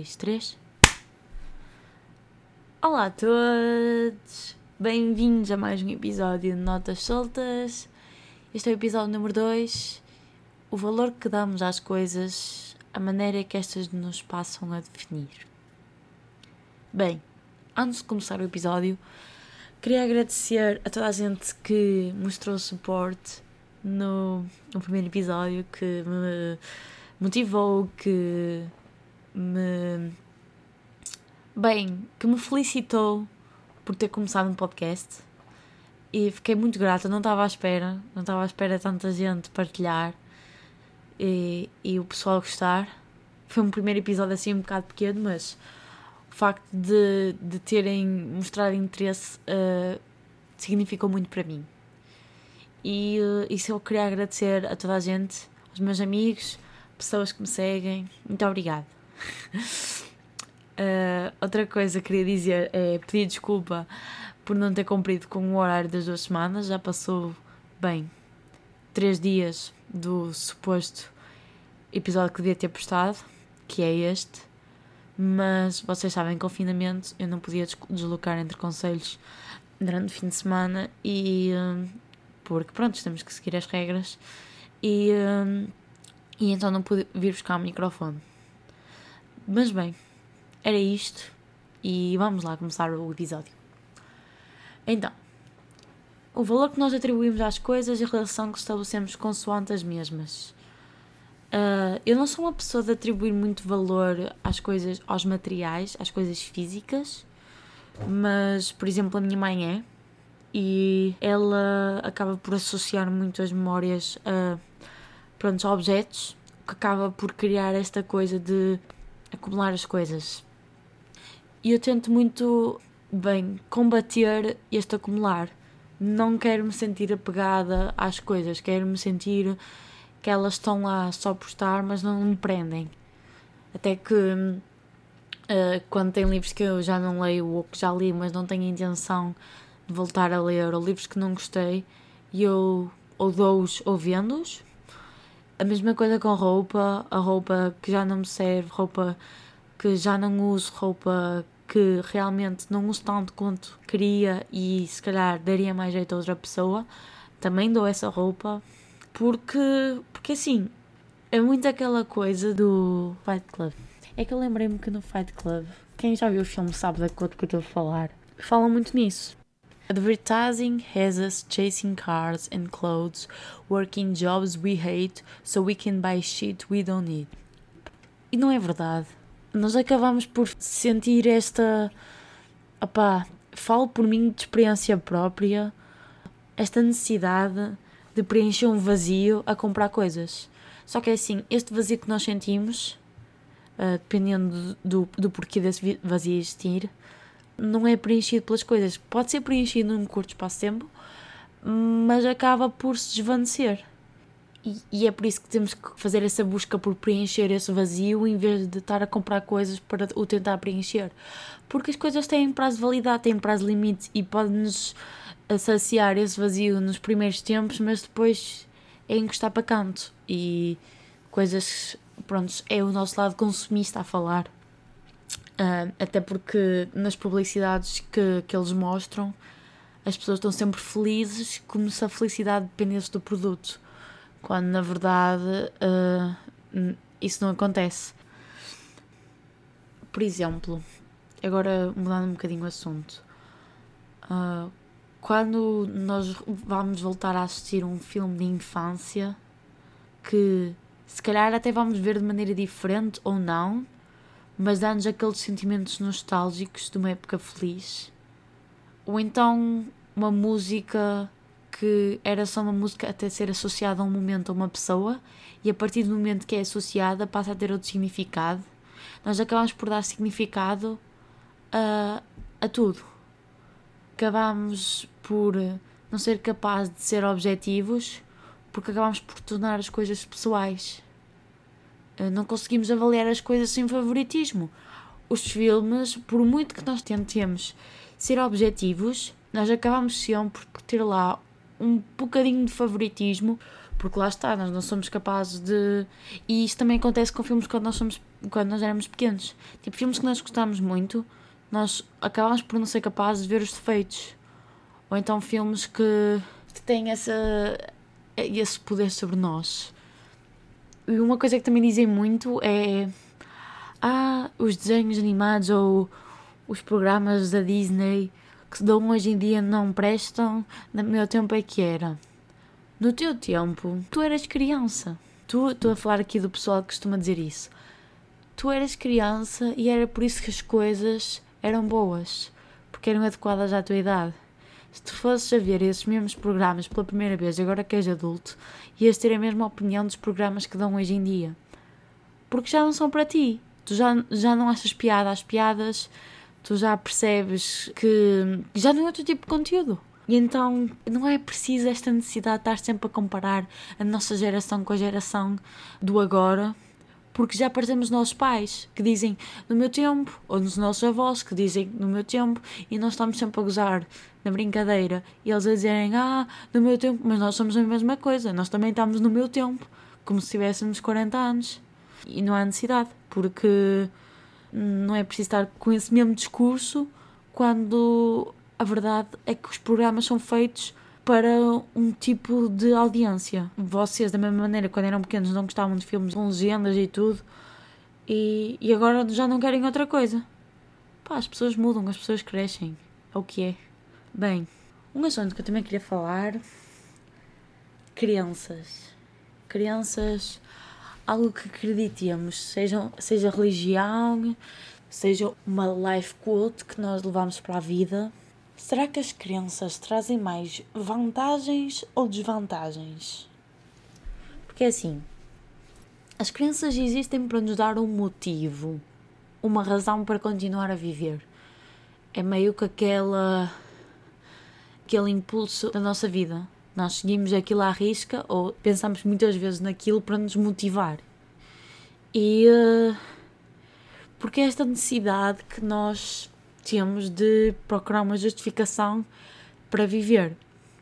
dois, três. Olá a todos! Bem-vindos a mais um episódio de Notas Soltas. Este é o episódio número 2. O valor que damos às coisas, a maneira que estas nos passam a definir. Bem, antes de começar o episódio, queria agradecer a toda a gente que mostrou suporte no, no primeiro episódio, que me motivou, que me. Bem, que me felicitou por ter começado um podcast e fiquei muito grata, não estava à espera, não estava à espera tanta gente partilhar e, e o pessoal gostar. Foi um primeiro episódio assim um bocado pequeno, mas o facto de, de terem mostrado interesse uh, significou muito para mim. E uh, isso eu queria agradecer a toda a gente, aos meus amigos, pessoas que me seguem. Muito obrigada. Uh, outra coisa que queria dizer é pedir desculpa por não ter cumprido com o horário das duas semanas. Já passou, bem, três dias do suposto episódio que devia ter postado, que é este. Mas vocês sabem, confinamento, eu não podia deslocar entre conselhos durante o fim de semana e. Uh, porque pronto, temos que seguir as regras e, um, e então não pude vir buscar o microfone. Mas bem, era isto e vamos lá começar o episódio. Então, o valor que nós atribuímos às coisas e a relação que estabelecemos consoante as mesmas. Uh, eu não sou uma pessoa de atribuir muito valor às coisas, aos materiais, às coisas físicas, mas, por exemplo, a minha mãe é e ela acaba por associar muito as memórias a, pronto, a objetos, que acaba por criar esta coisa de acumular as coisas. E eu tento muito, bem, combater este acumular. Não quero me sentir apegada às coisas, quero me sentir que elas estão lá só por estar, mas não me prendem. Até que uh, quando tem livros que eu já não leio ou que já li, mas não tenho intenção de voltar a ler ou livros que não gostei e eu ou dou-os ou vendo-os. A mesma coisa com roupa, a roupa que já não me serve, roupa que já não uso, roupa que realmente não uso tanto quanto queria e se calhar daria mais jeito a outra pessoa, também dou essa roupa porque, porque assim, é muito aquela coisa do Fight Club. É que eu lembrei-me que no Fight Club, quem já viu o filme sabe da coisa que eu estou a falar, fala muito nisso. Advertising has us chasing cars and clothes, working jobs we hate so we can buy shit we don't need. E não é verdade. Nós acabamos por sentir esta. Opá, falo por mim de experiência própria, esta necessidade de preencher um vazio a comprar coisas. Só que é assim, este vazio que nós sentimos, uh, dependendo do, do, do porquê desse vazio existir, não é preenchido pelas coisas. Pode ser preenchido num curto espaço de tempo, mas acaba por se desvanecer. E, e, é por isso que temos que fazer essa busca por preencher esse vazio em vez de estar a comprar coisas para o tentar preencher. Porque as coisas têm prazo de validade, têm prazo de limite e podem-nos saciar esse vazio nos primeiros tempos, mas depois é encostar para canto. E coisas, pronto, é o nosso lado consumista a falar. Uh, até porque nas publicidades que, que eles mostram, as pessoas estão sempre felizes, como se a felicidade dependesse do produto, quando na verdade uh, isso não acontece. Por exemplo, agora mudando um bocadinho o assunto, uh, quando nós vamos voltar a assistir um filme de infância que se calhar até vamos ver de maneira diferente ou não mas dá-nos aqueles sentimentos nostálgicos de uma época feliz. Ou então uma música que era só uma música até ser associada a um momento a uma pessoa e a partir do momento que é associada passa a ter outro significado. Nós acabamos por dar significado a, a tudo. Acabamos por não ser capazes de ser objetivos porque acabamos por tornar as coisas pessoais. Eh, não conseguimos avaliar as coisas sem favoritismo. Os filmes, por muito que nós tentemos ser objetivos, nós acabamos sempre por ter lá um bocadinho de favoritismo, Porque lá está, nós não somos capazes de. E isto também acontece com filmes quando nós, somos, quando nós éramos pequenos. Tipo, filmes que nós gostamos muito, nós acabamos por não ser capazes de ver os defeitos. Ou então filmes que, que têm essa, esse poder sobre nós. E uma coisa que também dizem muito é. Ah, os desenhos animados ou os programas da Disney que se dão hoje em dia não prestam, no meu tempo é que era. No teu tempo, tu eras criança. Tu, estou a falar aqui do pessoal que costuma dizer isso. Tu eras criança e era por isso que as coisas eram boas, porque eram adequadas à tua idade. Se tu fosses a ver esses mesmos programas pela primeira vez, agora que és adulto, ias ter a mesma opinião dos programas que dão hoje em dia. Porque já não são para ti. Tu já, já não achas piada às piadas, tu já percebes que já não é outro tipo de conteúdo. E então não é preciso esta necessidade de estar sempre a comparar a nossa geração com a geração do agora, porque já parecemos os nossos pais que dizem no meu tempo, ou nos nossos avós que dizem no meu tempo, e nós estamos sempre a gozar na brincadeira, e eles a dizerem ah, no meu tempo, mas nós somos a mesma coisa, nós também estamos no meu tempo, como se tivéssemos 40 anos. E não há necessidade, porque não é preciso estar com esse mesmo discurso quando a verdade é que os programas são feitos para um tipo de audiência. Vocês, da mesma maneira, quando eram pequenos, não gostavam de filmes com legendas e tudo, e, e agora já não querem outra coisa. Pá, as pessoas mudam, as pessoas crescem. É o que é. Bem, um assunto que eu também queria falar: crianças. Crianças algo que acreditemos, seja, seja religião, seja uma life quote que nós levamos para a vida. Será que as crianças trazem mais vantagens ou desvantagens? Porque é assim, as crianças existem para nos dar um motivo, uma razão para continuar a viver. É meio que aquela aquele impulso da nossa vida. Nós seguimos aquilo à risca ou pensamos muitas vezes naquilo para nos motivar. E uh, porque é esta necessidade que nós temos de procurar uma justificação para viver.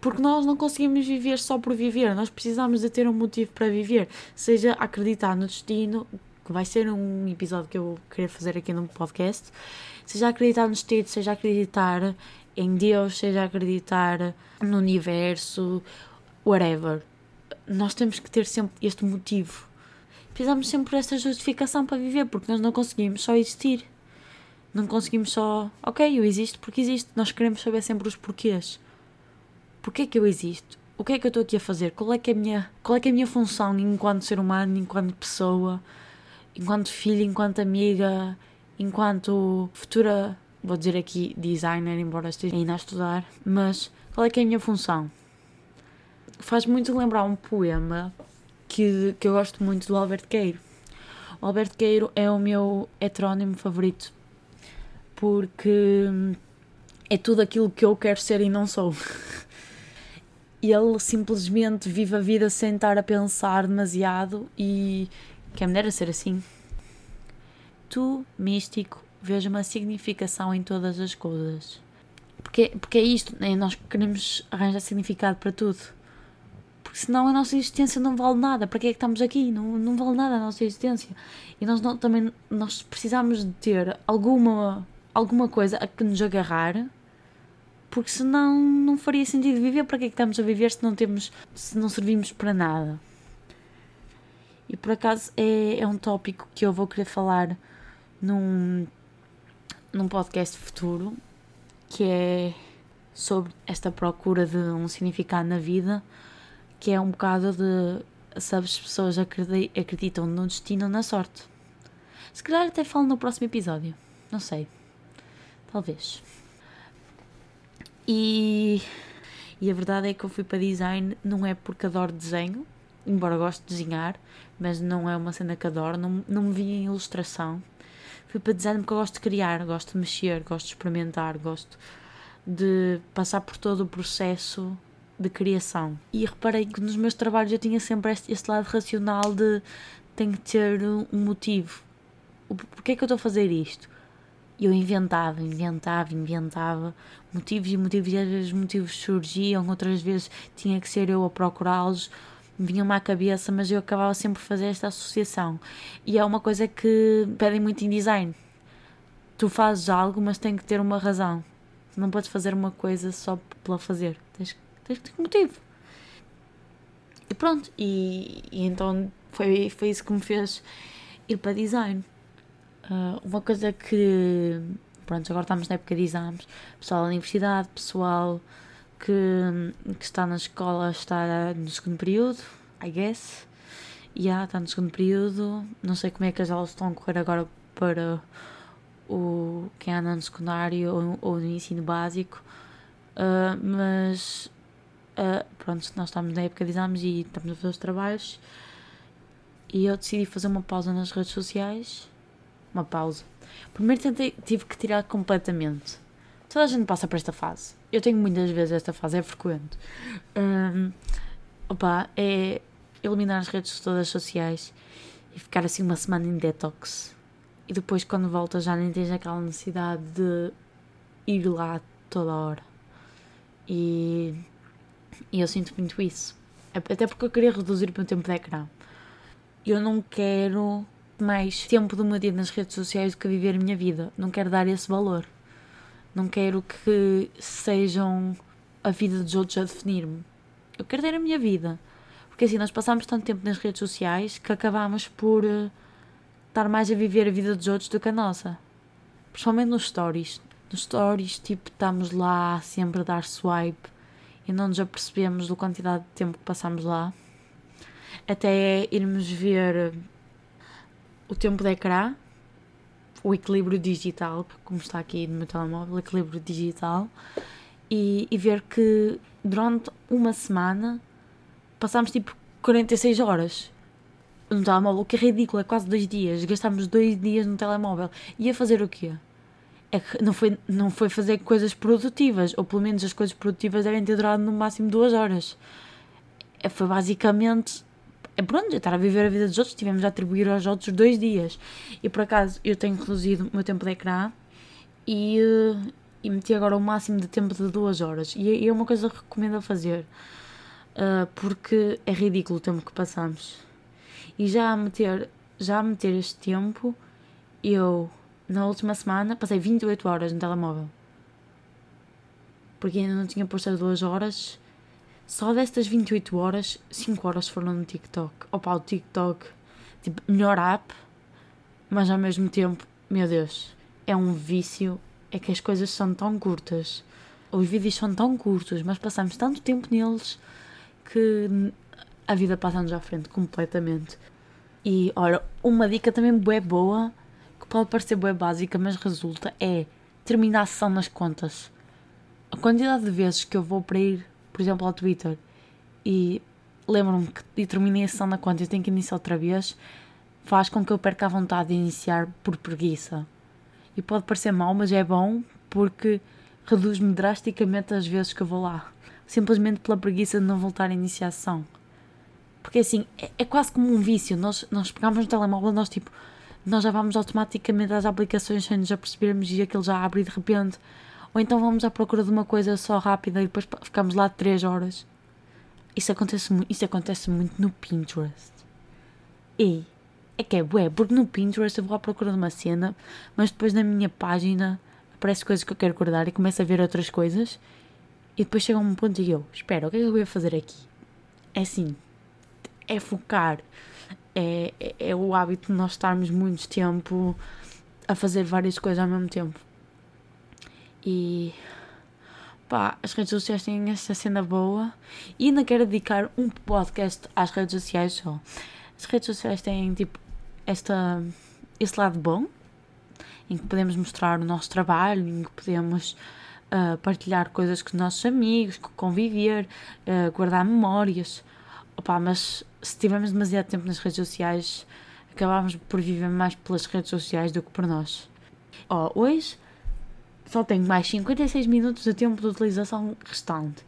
Porque nós não conseguimos viver só por viver, nós precisamos de ter um motivo para viver, seja acreditar no destino, que vai ser um episódio que eu querer fazer aqui no podcast, seja acreditar no destino, seja acreditar em Deus, seja acreditar no universo, whatever. Nós temos que ter sempre este motivo. Precisamos sempre desta justificação para viver, porque nós não conseguimos só existir. Não conseguimos só, ok, eu existo porque existo. Nós queremos saber sempre os porquês. Porquê que eu existo? O que é que eu estou aqui a fazer? Qual é que é a minha, qual é que é a minha função enquanto ser humano, enquanto pessoa, enquanto filha, enquanto amiga, enquanto futura vou dizer aqui designer, embora esteja ainda a estudar, mas qual é que é a minha função? Faz muito lembrar um poema que, que eu gosto muito do Alberto Queiro. O Alberto Queiro é o meu heterónimo favorito porque é tudo aquilo que eu quero ser e não sou. Ele simplesmente vive a vida sem estar a pensar demasiado e quem me dera ser assim. Tu, místico, vejo uma significação em todas as coisas. Porque, porque é isto, né? nós queremos arranjar significado para tudo. Porque senão a nossa existência não vale nada. Para que é que estamos aqui? Não, não vale nada a nossa existência. E nós não, também nós precisamos de ter alguma, alguma coisa a que nos agarrar. Porque senão não faria sentido viver. Para que é que estamos a viver se não, temos, se não servimos para nada? E por acaso é, é um tópico que eu vou querer falar num num podcast futuro que é sobre esta procura de um significado na vida, que é um bocado de as pessoas acreditam no destino na sorte. Se calhar até falo no próximo episódio, não sei. Talvez. E, e a verdade é que eu fui para design não é porque adoro desenho, embora goste de desenhar, mas não é uma cena que adoro, não, não me vi em ilustração fui para design porque eu gosto de criar, gosto de mexer, gosto de experimentar, gosto de passar por todo o processo de criação. E reparei que nos meus trabalhos eu tinha sempre este, este lado racional de tenho que ter um motivo. Porquê é que eu estou a fazer isto? Eu inventava, inventava, inventava motivos e motivos, e às vezes motivos surgiam, outras vezes tinha que ser eu a procurá-los, me vinha-me à cabeça, mas eu acabava sempre por fazer esta associação. E é uma coisa que pedem muito em design. Tu fazes algo, mas tem que ter uma razão. Não podes fazer uma coisa só pela fazer. Tens, tens que ter um motivo. E pronto, e, e, então foi, foi isso que me fez ir para design. Uh, uma coisa que. Pronto, agora estamos na época de exames. Pessoal da universidade, pessoal que, que está na escola está no segundo período, I guess. E yeah, está no segundo período. Não sei como é que as aulas estão a correr agora para o quem anda no secundário ou, ou no ensino básico. Uh, mas uh, pronto, nós estamos na época de exames e estamos a fazer os trabalhos. E eu decidi fazer uma pausa nas redes sociais. Uma pausa. Primeiro tentei, tive que tirar completamente. Toda a gente passa por esta fase eu tenho muitas vezes esta fase, é frequente. Um, opa, é eliminar as redes todas sociais e ficar assim uma semana em detox. E depois, quando voltas, já nem tens aquela necessidade de ir lá toda hora. E, e eu sinto muito isso. Até porque eu queria reduzir o meu tempo de ecrã. Eu não quero mais tempo do meu dia nas redes sociais do que viver a minha vida. Não quero dar esse valor. Não quero que sejam a vida dos outros a definir-me. Eu quero ter a minha vida. Porque assim, nós passamos tanto tempo nas redes sociais que acabamos por uh, estar mais a viver a vida dos outros do que a nossa. Principalmente nos stories. Nos stories, tipo, estamos lá sempre a dar swipe e não nos apercebemos da quantidade de tempo que passamos lá. Até irmos ver o tempo de ecrã, o equilíbrio digital, como está aqui no meu telemóvel, equilíbrio digital, e, e ver que durante uma semana passámos tipo 46 horas no telemóvel, o que é ridículo, é quase dois dias. Gastámos dois dias no telemóvel. E a fazer o quê? É que não foi, não foi fazer coisas produtivas, ou pelo menos as coisas produtivas devem ter durado no máximo duas horas. É, foi basicamente é pronto, estar a viver a vida dos outros, tivemos a atribuir aos outros dois dias. E por acaso eu tenho reduzido o meu tempo de ecrã e, eh, e meti agora o máximo de tempo de duas horas. E é uma coisa que recomendo a fazer, uh, porque é ridículo o tempo que passamos. E já a meter, já a meter este tempo, eu na última semana passei 28 horas no telemóvel. Porque ainda não tinha posto as duas horas só destas 28 horas, 5 horas foram no TikTok. Opa, o TikTok, tipo, melhor app, mas ao mesmo tempo, meu Deus, é um vício. É que as coisas são tão curtas, os vídeos são tão curtos, mas passamos tanto tempo neles que a vida passa-nos à frente completamente. E olha, uma dica também bué boa, que pode parecer bué básica, mas resulta, é terminar a sessão nas contas. A quantidade de vezes que eu vou para ir por exemplo, ao Twitter e lembro-me que e terminei a sessão na conta e tenho que iniciar outra vez, faz com que eu perca a vontade de iniciar por preguiça. E pode parecer mal, mas é bom porque reduz-me drasticamente as vezes que eu vou lá. Simplesmente pela preguiça de não voltar a iniciar a sessão. Porque assim, é, é quase como um vício. Nós, nós pegamos no telemóvel, nós tipo, nós já vamos automaticamente às aplicações sem nos apercebermos e aquilo já abre e de repente ou então vamos à procura de uma coisa só rápida e depois ficamos lá 3 horas. Isso acontece, isso acontece muito no Pinterest. E é que é bué, porque no Pinterest eu vou à procura de uma cena, mas depois na minha página aparece coisas que eu quero guardar e começo a ver outras coisas e depois chega um ponto e eu, espera, o que é que eu vou fazer aqui? É assim, é focar, é, é, é o hábito de nós estarmos muito tempo a fazer várias coisas ao mesmo tempo. E pá, as redes sociais têm esta cena boa e ainda quero dedicar um podcast às redes sociais só. As redes sociais têm tipo esta, esse lado bom em que podemos mostrar o nosso trabalho, em que podemos uh, partilhar coisas com os nossos amigos, conviver, uh, guardar memórias. Opa, mas se tivermos demasiado tempo nas redes sociais, acabamos por viver mais pelas redes sociais do que por nós. Oh, hoje só tenho mais 56 minutos de tempo de utilização restante.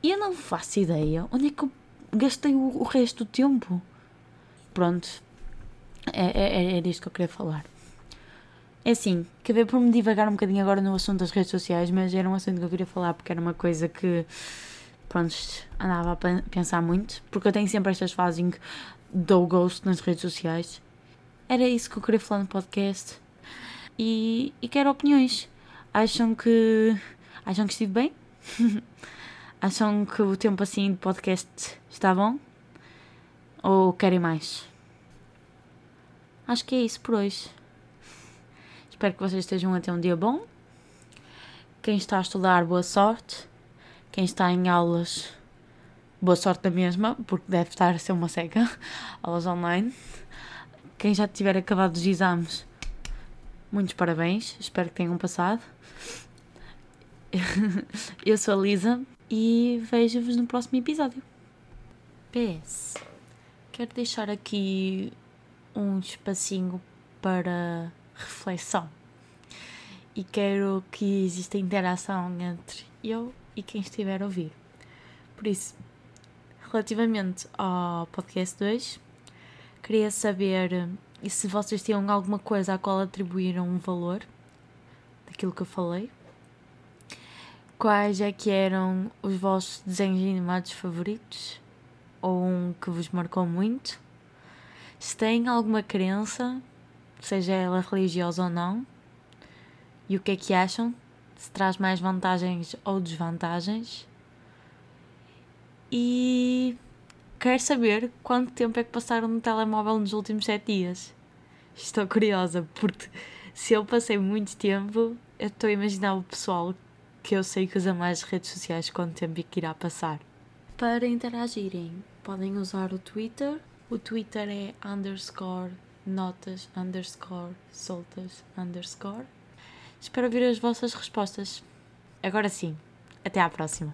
E eu não faço ideia onde é que eu gastei o, o resto do tempo. Pronto, é, é, é, é disto que eu queria falar. É assim, acabei por me divagar um bocadinho agora no assunto das redes sociais, mas era um assunto que eu queria falar porque era uma coisa que pronto, andava a pensar muito, porque eu tenho sempre estas fases em que dou gosto nas redes sociais. Era isso que eu queria falar no podcast. E, e quero opiniões. Acham que. Acham que estive bem? Acham que o tempo assim de podcast está bom? Ou querem mais? Acho que é isso por hoje. Espero que vocês estejam a ter um dia bom. Quem está a estudar, boa sorte. Quem está em aulas, boa sorte da mesma, porque deve estar a ser uma seca. Aulas online. Quem já tiver acabado os exames, muitos parabéns. Espero que tenham passado. Eu sou a Lisa e vejo-vos no próximo episódio. PS. Quero deixar aqui um espacinho para reflexão e quero que exista interação entre eu e quem estiver a ouvir. Por isso, relativamente ao podcast 2, queria saber se vocês tinham alguma coisa à qual atribuíram um valor daquilo que eu falei. Quais é que eram os vossos desenhos animados favoritos? Ou um que vos marcou muito? Se têm alguma crença, seja ela religiosa ou não, e o que é que acham? Se traz mais vantagens ou desvantagens? E quero saber quanto tempo é que passaram no telemóvel nos últimos sete dias. Estou curiosa, porque se eu passei muito tempo, eu estou a imaginar o pessoal que eu sei que usa mais redes sociais quanto tempo é que irá passar. Para interagirem, podem usar o Twitter. O Twitter é underscore notas underscore soltas underscore. Espero ouvir as vossas respostas. Agora sim, até à próxima.